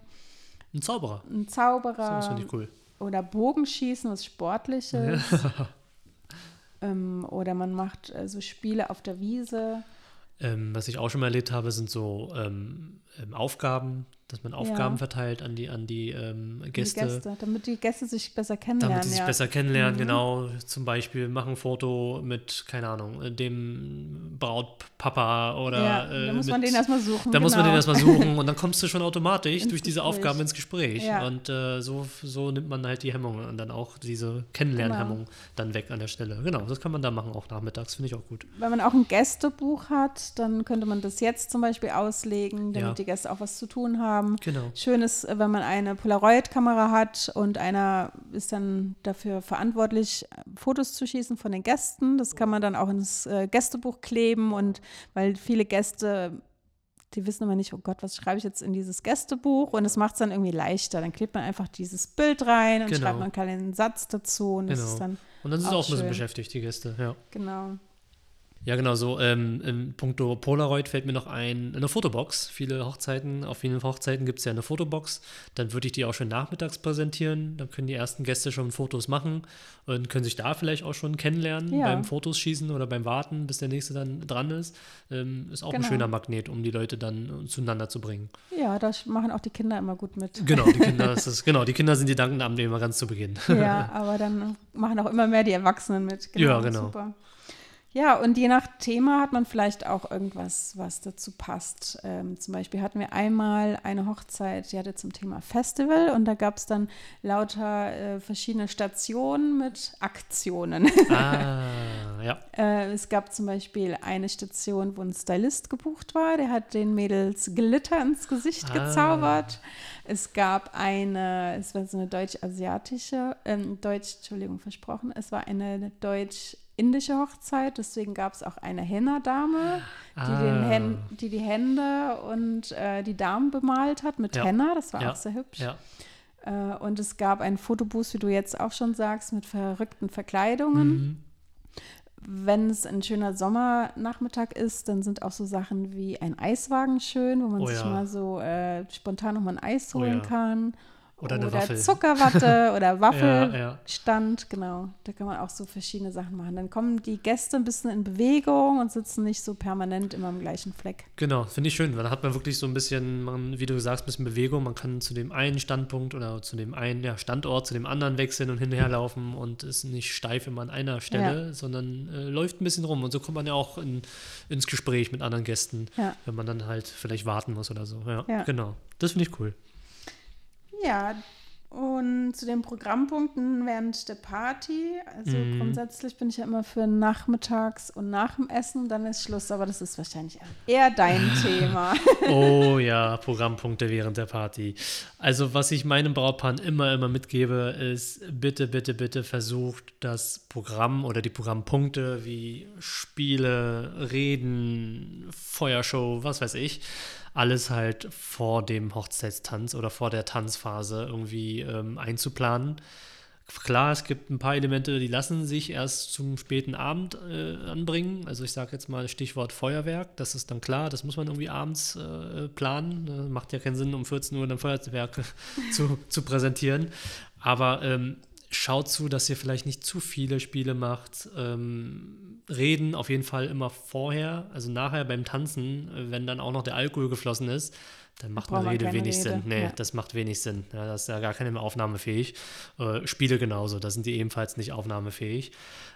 B: ein Zauberer.
A: ein
B: Das
A: Zauberer
B: finde ich cool.
A: oder Bogenschießen, was Sportliches. ähm, oder man macht äh, so Spiele auf der Wiese.
B: Ähm, was ich auch schon mal erlebt habe, sind so ähm, ähm, Aufgaben, dass man Aufgaben
A: Ja.
B: verteilt an die, an die ähm,
A: Die
B: Gäste.
A: Gäste, damit die Gäste sich besser kennenlernen.
B: Damit sie sich
A: ja.
B: besser kennenlernen,
A: Mhm.
B: genau. Zum Beispiel machen ein Foto mit, keine Ahnung, dem Brautpapa oder.
A: ja,
B: äh,
A: da muss
B: mit,
A: man den erstmal suchen.
B: Da muss man den
A: genau.
B: erstmal suchen und dann kommst du schon automatisch durch diese
A: Gespräch.
B: Aufgaben ins Gespräch.
A: Ja.
B: Und äh, so, so nimmt man halt die Hemmung und dann auch diese Kennenlernhemmung
A: Genau.
B: dann weg an der Stelle. Genau, das kann man da machen, auch nachmittags, finde ich auch gut.
A: Wenn man auch ein Gästebuch hat, dann könnte man das jetzt zum Beispiel auslegen, damit die Gäste auch was zu tun haben.
B: Genau.
A: Schön ist, äh, wenn man eine Polaroid-Kamera hat und einer ist dann dafür verantwortlich, Fotos zu schießen von den Gästen. Das kann man dann auch ins äh, Gästebuch kleben und weil viele Gäste, die wissen immer nicht, oh Gott, was schreibe ich jetzt in dieses Gästebuch? Und es macht es dann irgendwie leichter. Dann klebt man einfach dieses Bild rein und
B: Genau.
A: schreibt man einen kleinen Satz dazu und das
B: Genau.
A: ist dann,
B: Und dann sind sie
A: Auch
B: auch ein bisschen beschäftigt, die Gäste, ja.
A: genau.
B: Ja, genau, so ähm, im puncto Polaroid fällt mir noch ein, eine Fotobox. Viele Hochzeiten, auf vielen Hochzeiten gibt es ja eine Fotobox. Dann würde ich die auch schon nachmittags präsentieren. Dann können die ersten Gäste schon Fotos machen und können sich da vielleicht auch schon kennenlernen
A: Ja.
B: beim Fotos schießen oder beim Warten, bis der nächste dann dran ist. Ähm, ist auch ein
A: Genau.
B: schöner Magnet, um die Leute dann zueinander zu bringen.
A: Ja, da machen auch die Kinder immer gut mit.
B: Genau, die Kinder, das genau, die Kinder sind die Dankenabende immer ganz zu Beginn.
A: Ja, aber dann machen auch immer mehr die Erwachsenen mit.
B: Ja, genau.
A: Super. Ja, und je nach Thema hat man vielleicht auch irgendwas, was dazu passt. Ähm, zum Beispiel hatten wir einmal eine Hochzeit, die hatte zum Thema Festival und da gab es dann lauter äh, verschiedene Stationen mit Aktionen.
B: ah, ja.
A: Äh, es gab zum Beispiel eine Station, wo ein Stylist gebucht war, der hat den Mädels Glitter ins Gesicht
B: Ah.
A: gezaubert. Es gab eine, es war so eine deutsch-asiatische, ähm, deutsch, Entschuldigung, versprochen, es war eine indische Hochzeit, deswegen gab es auch eine Henna-Dame, die,
B: Ah.
A: die die Hände und äh, die Damen bemalt hat mit
B: Ja.
A: Henna. Das war
B: Ja.
A: auch sehr hübsch.
B: Ja,
A: Äh, und es gab einen Fotobooth, wie du jetzt auch schon sagst, mit verrückten Verkleidungen.
B: Mhm.
A: Wenn es ein schöner Sommernachmittag ist, dann sind auch so Sachen wie ein Eiswagen schön, wo man
B: Oh
A: sich mal so äh, spontan nochmal ein Eis
B: Oh
A: holen
B: ja.
A: kann.
B: Oder eine Waffel.
A: Zuckerwatte oder Waffelstand,
B: Ja, ja.
A: genau. Da kann man auch so verschiedene Sachen machen. Dann kommen die Gäste ein bisschen in Bewegung und sitzen nicht so permanent immer am gleichen Fleck.
B: Genau, finde ich schön, weil da hat man wirklich so ein bisschen, man, wie du sagst, ein bisschen Bewegung. Man kann zu dem einen Standpunkt oder zu dem einen ja, Standort, zu dem anderen wechseln und hinterher laufen und ist nicht steif immer an einer Stelle, sondern äh, läuft ein bisschen rum. Und so kommt man ja auch in, ins Gespräch mit anderen Gästen, wenn man dann halt vielleicht warten muss oder so. Ja. genau. Das finde ich cool.
A: Ja, und zu den Programmpunkten während der Party. Also
B: Mhm.
A: grundsätzlich bin ich ja immer für nachmittags und nach dem Essen, dann ist Schluss, aber das ist wahrscheinlich eher dein Thema.
B: Oh ja, Programmpunkte während der Party. Also was ich meinem Brautpaar immer, immer mitgebe, ist bitte, bitte, bitte versucht das Programm oder die Programmpunkte wie Spiele, Reden, Feuershow, was weiß ich, alles halt vor dem Hochzeitstanz oder vor der Tanzphase irgendwie ähm, einzuplanen. Klar, es gibt ein paar Elemente, die lassen sich erst zum späten Abend äh, anbringen. Also ich sage jetzt mal Stichwort Feuerwerk, das ist dann klar, das muss man irgendwie abends äh, planen. Äh, macht ja keinen Sinn, um 14 Uhr dann Feuerwerk zu, zu präsentieren. Aber ähm, schaut zu, dass ihr vielleicht nicht zu viele Spiele macht. Ähm, reden auf jeden Fall immer vorher, also nachher beim Tanzen, äh, wenn dann auch noch der Alkohol geflossen ist, dann macht eine Rede wenig
A: Rede,
B: Sinn. Nee,
A: ja.
B: das macht wenig Sinn. Ja, das ist ja gar keine mehr aufnahmefähig. Äh, Spiele genauso, da sind die ebenfalls nicht aufnahmefähig.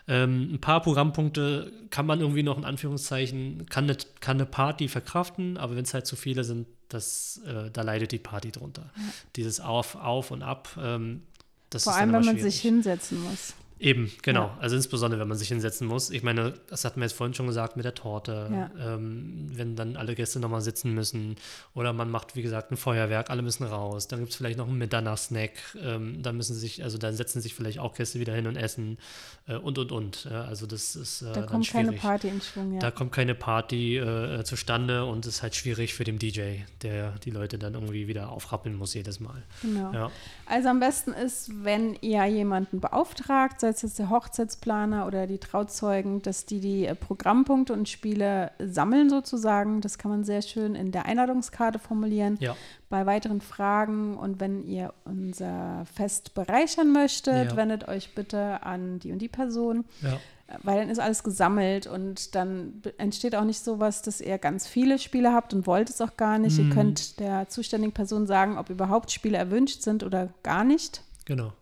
B: Ähm, ein paar Programmpunkte kann man irgendwie noch in Anführungszeichen, kann eine, kann eine Party verkraften, aber wenn es halt zu viele sind, das, äh, da leidet die Party drunter. Dieses Auf, Auf und Ab, ähm, das
A: Vor allem, wenn man sich
B: schwierig.
A: hinsetzen muss.
B: Eben, genau.
A: Ja.
B: Also insbesondere, wenn man sich hinsetzen muss. Ich meine, das hatten wir jetzt vorhin schon gesagt mit der Torte.
A: Ja.
B: Ähm, wenn dann alle Gäste nochmal sitzen müssen. Oder man macht, wie gesagt, ein Feuerwerk, alle müssen raus. Dann gibt es vielleicht noch einen Mitternachtssnack. Ähm, dann müssen sich, also dann setzen sich vielleicht auch Gäste wieder hin und essen. Äh, und, und, und. Ja, also das ist äh,
A: Da
B: dann
A: kommt keine. Party in Schwung, ja.
B: Da kommt keine Party äh, zustande und es ist halt schwierig für den DJ, der die Leute dann irgendwie wieder aufrappeln muss jedes Mal.
A: genau.
B: Ja,
A: Also am besten ist, wenn ihr jemanden beauftragt, sei es jetzt der Hochzeitsplaner oder die Trauzeugen, dass die die äh, Programmpunkte und Spiele sammeln sozusagen. Das kann man sehr schön in der Einladungskarte formulieren.
B: ja,
A: Bei weiteren Fragen und wenn ihr unser Fest bereichern möchtet,
B: Ja.
A: wendet euch bitte an die und die Person,
B: ja.
A: äh, weil dann ist alles gesammelt und dann entsteht auch nicht sowas, dass ihr ganz viele Spiele habt und wollt es auch gar nicht.
B: Mhm.
A: Ihr könnt der zuständigen Person sagen, ob überhaupt Spiele erwünscht sind oder gar nicht.
B: genau.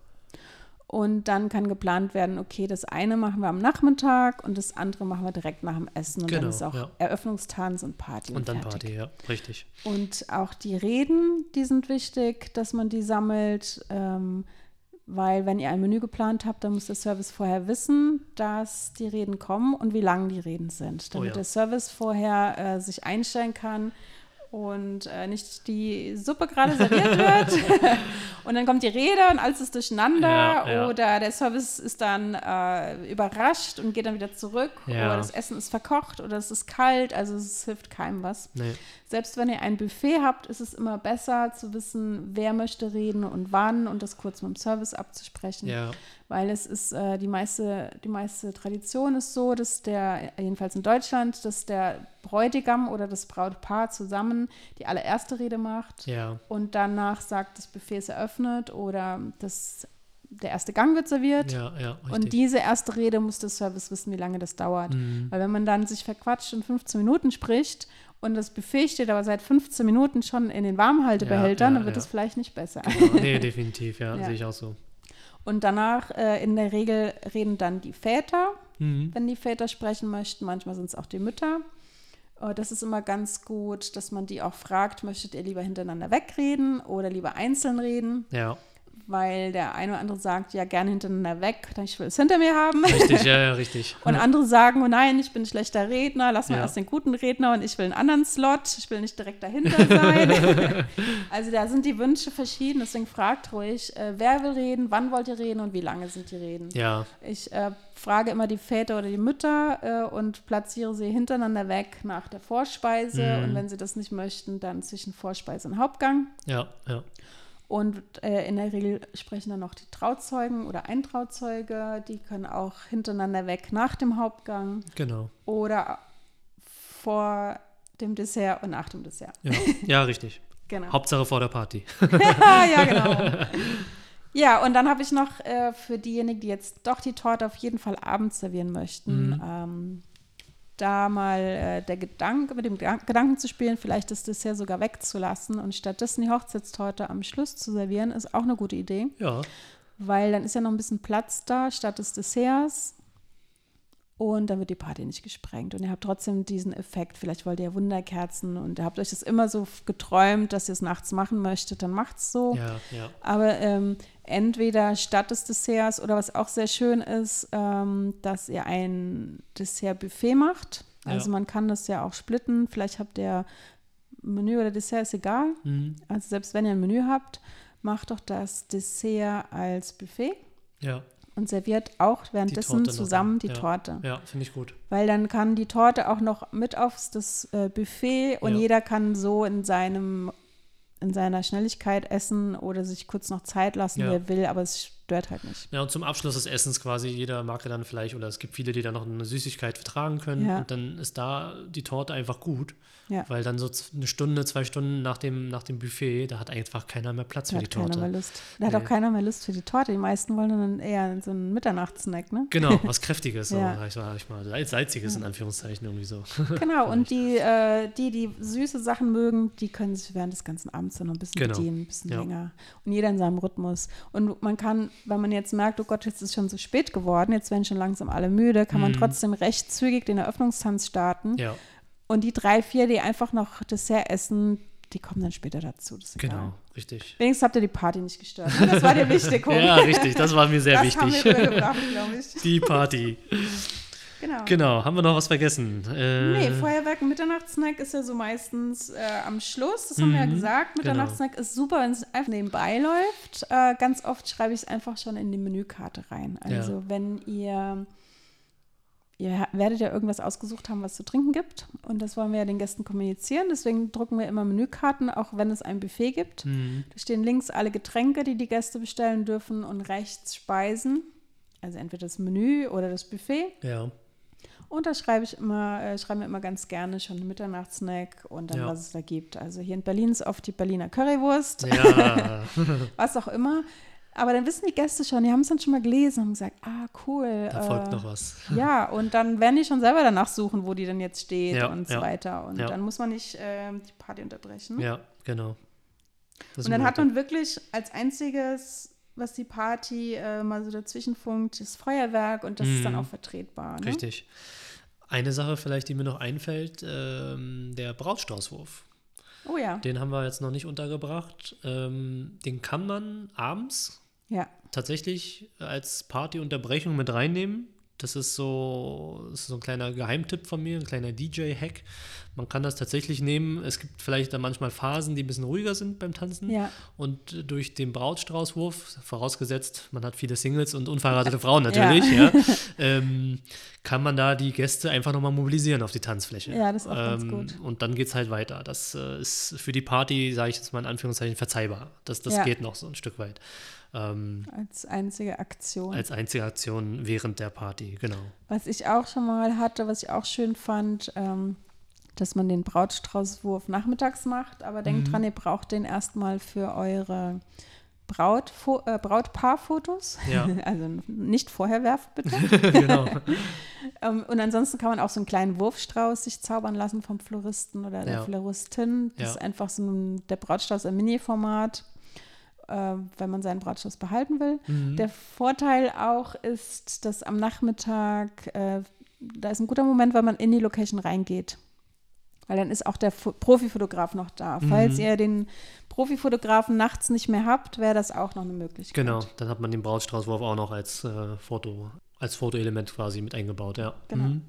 A: Und dann kann geplant werden, okay, das eine machen wir am Nachmittag und das andere machen wir direkt nach dem Essen. Und
B: Genau,
A: dann ist auch
B: ja.
A: Eröffnungstanz und Party.
B: Und dann
A: fertig.
B: Party, ja, richtig.
A: Und auch die Reden, die sind wichtig, dass man die sammelt, ähm, weil wenn ihr ein Menü geplant habt, dann muss der Service vorher wissen, dass die Reden kommen und wie lang die Reden sind, damit
B: ja.
A: der Service vorher äh, sich einstellen kann und äh, nicht die Suppe gerade serviert wird und dann kommt die Rede und alles ist durcheinander
B: Ja, ja.
A: oder der Service ist dann äh, überrascht und geht dann wieder zurück
B: Ja.
A: oder das Essen ist verkocht oder es ist kalt, also es hilft keinem was.
B: Nee.
A: Selbst wenn ihr ein Buffet habt, ist es immer besser zu wissen, wer möchte reden und wann und das kurz mit dem Service abzusprechen.
B: Ja,
A: Weil es ist, äh, die, meiste, die meiste Tradition ist so, dass der, jedenfalls in Deutschland, dass der Bräutigam oder das Brautpaar zusammen die allererste Rede macht
B: ja,
A: und danach sagt, das Buffet ist eröffnet oder das, der erste Gang wird serviert.
B: ja, ja.
A: Und diese erste Rede muss der Service wissen, wie lange das dauert.
B: Mhm.
A: Weil wenn man dann sich verquatscht und 15 Minuten spricht und das Buffet steht aber seit 15 Minuten schon in den Warmhaltebehältern,
B: Ja, ja,
A: dann wird
B: ja.
A: es vielleicht nicht besser.
B: Genau. Nee, definitiv, ja,
A: Ja.
B: sehe ich auch so.
A: Und danach äh, in der Regel reden dann die Väter,
B: Mhm.
A: wenn die Väter sprechen möchten. Manchmal sind es auch die Mütter. Äh, Das ist immer ganz gut, dass man die auch fragt, möchtet ihr lieber hintereinander wegreden oder lieber einzeln reden?
B: Ja,
A: weil der eine oder andere sagt, ja, gerne hintereinander weg, ich will es hinter mir haben.
B: Richtig, ja, ja, richtig.
A: und andere sagen, oh nein, ich bin ein schlechter Redner, lass mal
B: Ja.
A: erst den guten Redner und ich will einen anderen Slot, ich will nicht direkt dahinter sein. also da sind die Wünsche verschieden, deswegen fragt ruhig, äh, wer will reden, wann wollt ihr reden und wie lange sind die Reden.
B: Ja,
A: Ich äh, frage immer die Väter oder die Mütter äh, und platziere sie hintereinander weg nach der Vorspeise.
B: Mhm.
A: Und wenn sie das nicht möchten, dann zwischen Vorspeise und Hauptgang.
B: ja, ja.
A: Und äh, in der Regel sprechen dann noch die Trauzeugen oder ein Trauzeuge. Die können auch hintereinander weg nach dem Hauptgang
B: Genau.
A: oder vor dem Dessert und nach dem Dessert.
B: Ja, ja richtig.
A: Genau.
B: Hauptsache vor der Party.
A: ja, genau. Ja, und dann habe ich noch äh, für diejenigen, die jetzt doch die Torte auf jeden Fall abends servieren möchten,
B: Mhm.
A: ähm, da mal äh, der Gedanke, mit dem Gedan- Gedanken zu spielen, vielleicht das Dessert sogar wegzulassen und stattdessen die Hochzeitstorte am Schluss zu servieren, ist auch eine gute Idee,
B: Ja,
A: weil dann ist ja noch ein bisschen Platz da statt des Desserts. Und dann wird die Party nicht gesprengt. Und ihr habt trotzdem diesen Effekt. Vielleicht wollt ihr Wunderkerzen und ihr habt euch das immer so geträumt, dass ihr es nachts machen möchtet, dann macht's so.
B: ja, ja.
A: Aber ähm, entweder statt des Desserts oder was auch sehr schön ist, ähm, dass ihr ein Dessertbuffet macht. Also
B: Ja.
A: man kann das ja auch splitten. Vielleicht habt ihr Menü oder Dessert, ist egal.
B: Mhm.
A: Also selbst wenn ihr ein Menü habt, macht doch das Dessert als Buffet
B: Ja,
A: und serviert auch währenddessen
B: noch
A: zusammen die.
B: Ja.
A: Torte.
B: ja, finde ich gut.
A: Weil dann kann die Torte auch noch mit aufs das äh, Buffet und
B: Ja.
A: jeder kann so in seinem in seiner Schnelligkeit essen oder sich kurz noch Zeit lassen,
B: Ja.
A: wie er will, aber es stört halt nicht.
B: Ja, und zum Abschluss des Essens quasi, jeder mag ja dann vielleicht, oder es gibt viele, die dann noch eine Süßigkeit vertragen können.
A: Ja.
B: Und dann ist da die Torte einfach gut.
A: Ja.
B: Weil dann so eine Stunde, zwei Stunden nach dem, nach dem Buffet, da hat einfach keiner mehr Platz
A: Da
B: für die
A: hat keiner
B: Torte.
A: mehr Lust. Da hat
B: Nee.
A: auch keiner mehr Lust für die Torte. Die meisten wollen dann eher so einen Mitternachtssnack, ne?
B: Genau, was Kräftiges,
A: Ja.
B: sag ich mal, sag ich mal. Salz- Salziges in Anführungszeichen irgendwie so.
A: Genau, und die, äh, die, die süße Sachen mögen, die können sich während des ganzen Abends dann noch ein bisschen
B: Genau.
A: bedienen, ein bisschen
B: Ja.
A: länger. Und jeder in seinem Rhythmus. Und man kann, wenn man jetzt merkt, oh Gott, jetzt ist schon so spät geworden, jetzt werden schon langsam alle müde, kann man
B: Mhm.
A: trotzdem recht zügig den Eröffnungstanz starten.
B: Ja,
A: Und die drei, vier, die einfach noch Dessert essen, die kommen dann später dazu. Das ist egal.
B: genau, richtig.
A: Wenigstens habt ihr die Party nicht gestört. Das war dir wichtig.
B: Ja, richtig, das war mir sehr
A: das haben wir
B: wichtig.
A: glaube ich.
B: Die Party.
A: Genau.
B: Genau, haben wir noch was vergessen? Äh,
A: Nee, Feuerwerk und Mitternachtssnack ist ja so meistens äh, am Schluss. Das haben wir ja
B: Mhm,
A: gesagt. Mitternachtssnack ist super, wenn es einfach nebenbei läuft. Äh, ganz oft schreibe ich es einfach schon in die Menükarte rein. Also wenn ihr Ihr werdet ja irgendwas ausgesucht haben, was zu trinken gibt. Und das wollen wir ja den Gästen kommunizieren. Deswegen drucken wir immer Menükarten, auch wenn es ein Buffet gibt.
B: Mhm.
A: Da stehen links alle Getränke, die die Gäste bestellen dürfen und rechts Speisen. Also entweder das Menü oder das Buffet.
B: Ja,
A: Und da schreibe ich immer, äh, schreiben wir immer ganz gerne schon einen Mitternachtssnack und dann,
B: Ja.
A: was es da gibt. Also hier in Berlin ist oft die Berliner Currywurst,
B: ja,
A: was auch immer. Aber dann wissen die Gäste schon, die haben es dann schon mal gelesen und haben gesagt, ah, cool.
B: da folgt
A: äh,
B: noch was.
A: Ja, und dann werden die schon selber danach suchen, wo die denn jetzt steht
B: Ja,
A: und so
B: ja,
A: weiter. Und
B: ja.
A: dann muss man nicht ähm, die Party unterbrechen.
B: Ja, genau. Das
A: Und dann hat man wirklich als einziges, was die Party äh, mal so dazwischen funkt, das Feuerwerk und das ist dann
B: Mhm.
A: auch vertretbar. Ne?
B: Richtig. Eine Sache vielleicht, die mir noch einfällt, ähm, der Brautstraußwurf.
A: Oh ja,
B: Den haben wir jetzt noch nicht untergebracht. Ähm, den kann man abends
A: ja.
B: tatsächlich als Partyunterbrechung mit reinnehmen. Das ist so, das ist so ein kleiner Geheimtipp von mir, ein kleiner DJ-Hack. Man kann das tatsächlich nehmen. Es gibt vielleicht dann manchmal Phasen, die ein bisschen ruhiger sind beim Tanzen.
A: Ja.
B: Und durch den Brautstraußwurf, vorausgesetzt, man hat viele Singles und unverheiratete Frauen natürlich, ja, ähm, kann man da die Gäste einfach nochmal mobilisieren auf die Tanzfläche.
A: Ja, das ist auch ganz
B: Ähm,
A: gut.
B: Und dann geht es halt weiter. Das äh, ist für die Party, sage ich jetzt mal in Anführungszeichen, verzeihbar. Das, das
A: Ja.
B: geht noch so ein Stück weit. Ähm,
A: Als einzige Aktion.
B: als einzige Aktion während der Party, genau.
A: was ich auch schon mal hatte, was ich auch schön fand, ähm, dass man den Brautstraußwurf nachmittags macht. Aber denkt
B: Mhm.
A: dran, ihr braucht den erstmal für eure Braut, äh, Brautpaarfotos.
B: Ja.
A: Also nicht vorher werfen, bitte.
B: genau.
A: Ähm, und ansonsten kann man auch so einen kleinen Wurfstrauß sich zaubern lassen vom Floristen oder der
B: Ja.
A: Floristin. Das
B: Ja.
A: ist einfach so ein, der Brautstrauß im Mini-Format, äh, wenn man seinen Brautstrauß behalten will.
B: Mhm.
A: Der Vorteil auch ist, dass am Nachmittag, äh, da ist ein guter Moment, wenn man in die Location reingeht. Weil dann ist auch der Fo- Profifotograf noch da. Falls
B: Mhm.
A: ihr den Profifotografen nachts nicht mehr habt, wäre das auch noch eine Möglichkeit.
B: Genau, dann hat man den Brautstraußwurf auch noch als äh, Foto, als Fotoelement quasi mit eingebaut, ja.
A: Genau.
B: Mhm.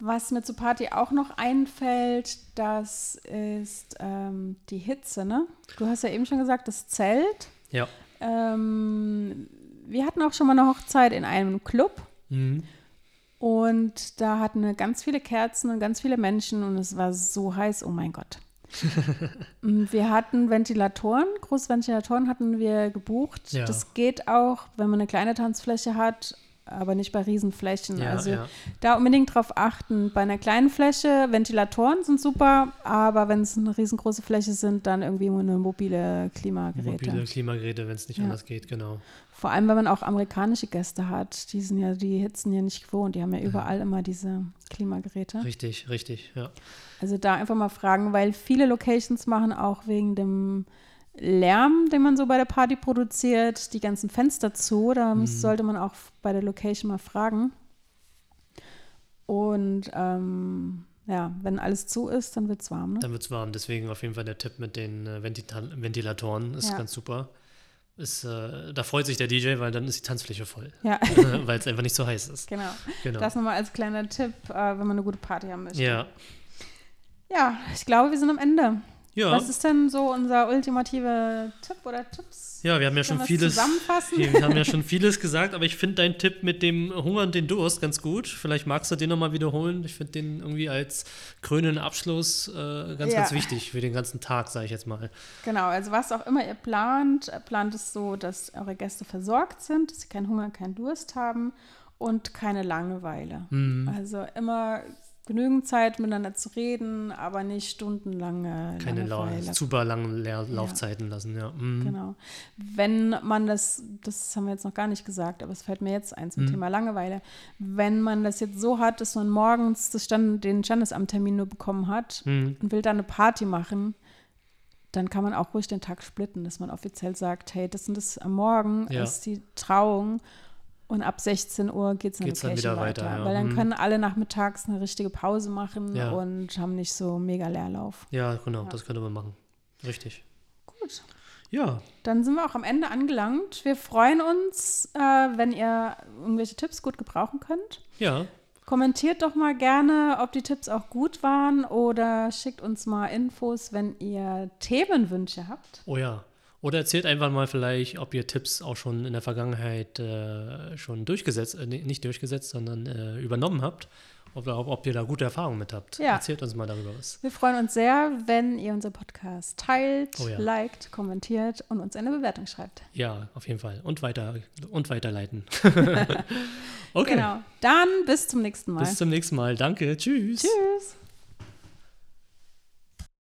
A: Was mir zur Party auch noch einfällt, das ist ähm, die Hitze, ne? Du hast ja eben schon gesagt, das Zelt.
B: Ja.
A: Ähm, wir hatten auch schon mal eine Hochzeit in einem Club
B: Mhm.
A: und da hatten wir ganz viele Kerzen und ganz viele Menschen und es war so heiß, oh mein Gott. Wir hatten Ventilatoren, große Ventilatoren hatten wir gebucht.
B: Ja.
A: Das geht auch, wenn man eine kleine Tanzfläche hat, aber nicht bei Riesenflächen.
B: Ja,
A: also
B: ja.
A: da unbedingt drauf achten. Bei einer kleinen Fläche, Ventilatoren sind super, aber wenn es eine riesengroße Fläche sind, dann irgendwie eine mobile Klimageräte.
B: Mobile Klimageräte, wenn es nicht
A: Ja.
B: anders geht, genau.
A: Vor allem, wenn man auch amerikanische Gäste hat, die sind ja, die hitzen ja nicht gewohnt, die haben ja überall immer diese Klimageräte.
B: Richtig, richtig, ja.
A: Also da einfach mal fragen, weil viele Locations machen auch wegen dem Lärm, den man so bei der Party produziert, die ganzen Fenster zu. Da
B: Mhm.
A: sollte man auch bei der Location mal fragen. Und ähm, ja, wenn alles zu ist, dann wird es warm. Ne?
B: Dann wird es warm. Deswegen auf jeden Fall der Tipp mit den äh, Ventita Ventilatoren ist
A: Ja.
B: ganz super. Ist, äh, da freut sich der DJ, weil dann ist die Tanzfläche voll.
A: Ja,
B: weil es einfach nicht so heiß ist.
A: genau.
B: Genau.
A: Das nochmal als kleiner Tipp, äh, wenn man eine gute Party haben möchte.
B: ja.
A: Ja, ich glaube, wir sind am Ende.
B: Ja.
A: Was ist denn so unser ultimative Tipp oder Tipps?
B: ja, wir haben ja schon vieles.
A: zusammenfassen?
B: Wir haben ja schon vieles gesagt, aber ich finde deinen Tipp mit dem Hunger und den Durst ganz gut. Vielleicht magst du den nochmal wiederholen. Ich finde den irgendwie als krönenden Abschluss äh, ganz,
A: Ja.
B: ganz wichtig für den ganzen Tag, sage ich jetzt mal.
A: Genau, also was auch immer ihr plant, äh, plant es so, dass eure Gäste versorgt sind, dass sie keinen Hunger, keinen Durst haben und keine Langeweile.
B: Mhm.
A: Also immer genügend Zeit miteinander zu reden, aber nicht stundenlange
B: Keine
A: Langeweile.
B: super langen Leer Laufzeiten lassen, ja. Mhm.
A: Genau. Wenn man das, das haben wir jetzt noch gar nicht gesagt, aber es fällt mir jetzt ein zum
B: Mhm.
A: Thema Langeweile. Wenn man das jetzt so hat, dass man morgens das Stand, den Standesamttermin nur bekommen hat
B: Mhm.
A: und will dann eine Party machen, dann kann man auch ruhig den Tag splitten, dass man offiziell sagt, hey, das und das am Morgen
B: Ja.
A: ist die Trauung und ab 16 Uhr geht es
B: dann wieder weiter, ja.
A: Weil dann
B: Mhm.
A: können alle nachmittags eine richtige Pause machen
B: Ja.
A: und haben nicht so mega Leerlauf.
B: Ja, genau,
A: Ja.
B: das könnte man machen. Richtig.
A: Gut.
B: Ja,
A: Dann sind wir auch am Ende angelangt. Wir freuen uns, äh, wenn ihr irgendwelche Tipps gut gebrauchen könnt.
B: ja,
A: Kommentiert doch mal gerne, ob die Tipps auch gut waren oder schickt uns mal Infos, wenn ihr Themenwünsche habt.
B: oh ja. Oder erzählt einfach mal vielleicht, ob ihr Tipps auch schon in der Vergangenheit äh, schon durchgesetzt, äh, nicht durchgesetzt, sondern äh, übernommen habt. Ob, ob, ob ihr da gute Erfahrungen mit habt.
A: Ja.
B: Erzählt uns mal darüber was.
A: Wir freuen uns sehr, wenn ihr unseren Podcast teilt,
B: Oh ja.
A: liked, kommentiert und uns eine Bewertung schreibt.
B: Ja, auf jeden Fall. Und weiter und weiterleiten. okay.
A: Genau. Dann bis zum nächsten Mal.
B: Bis zum nächsten Mal. Danke. Tschüss.
A: Tschüss.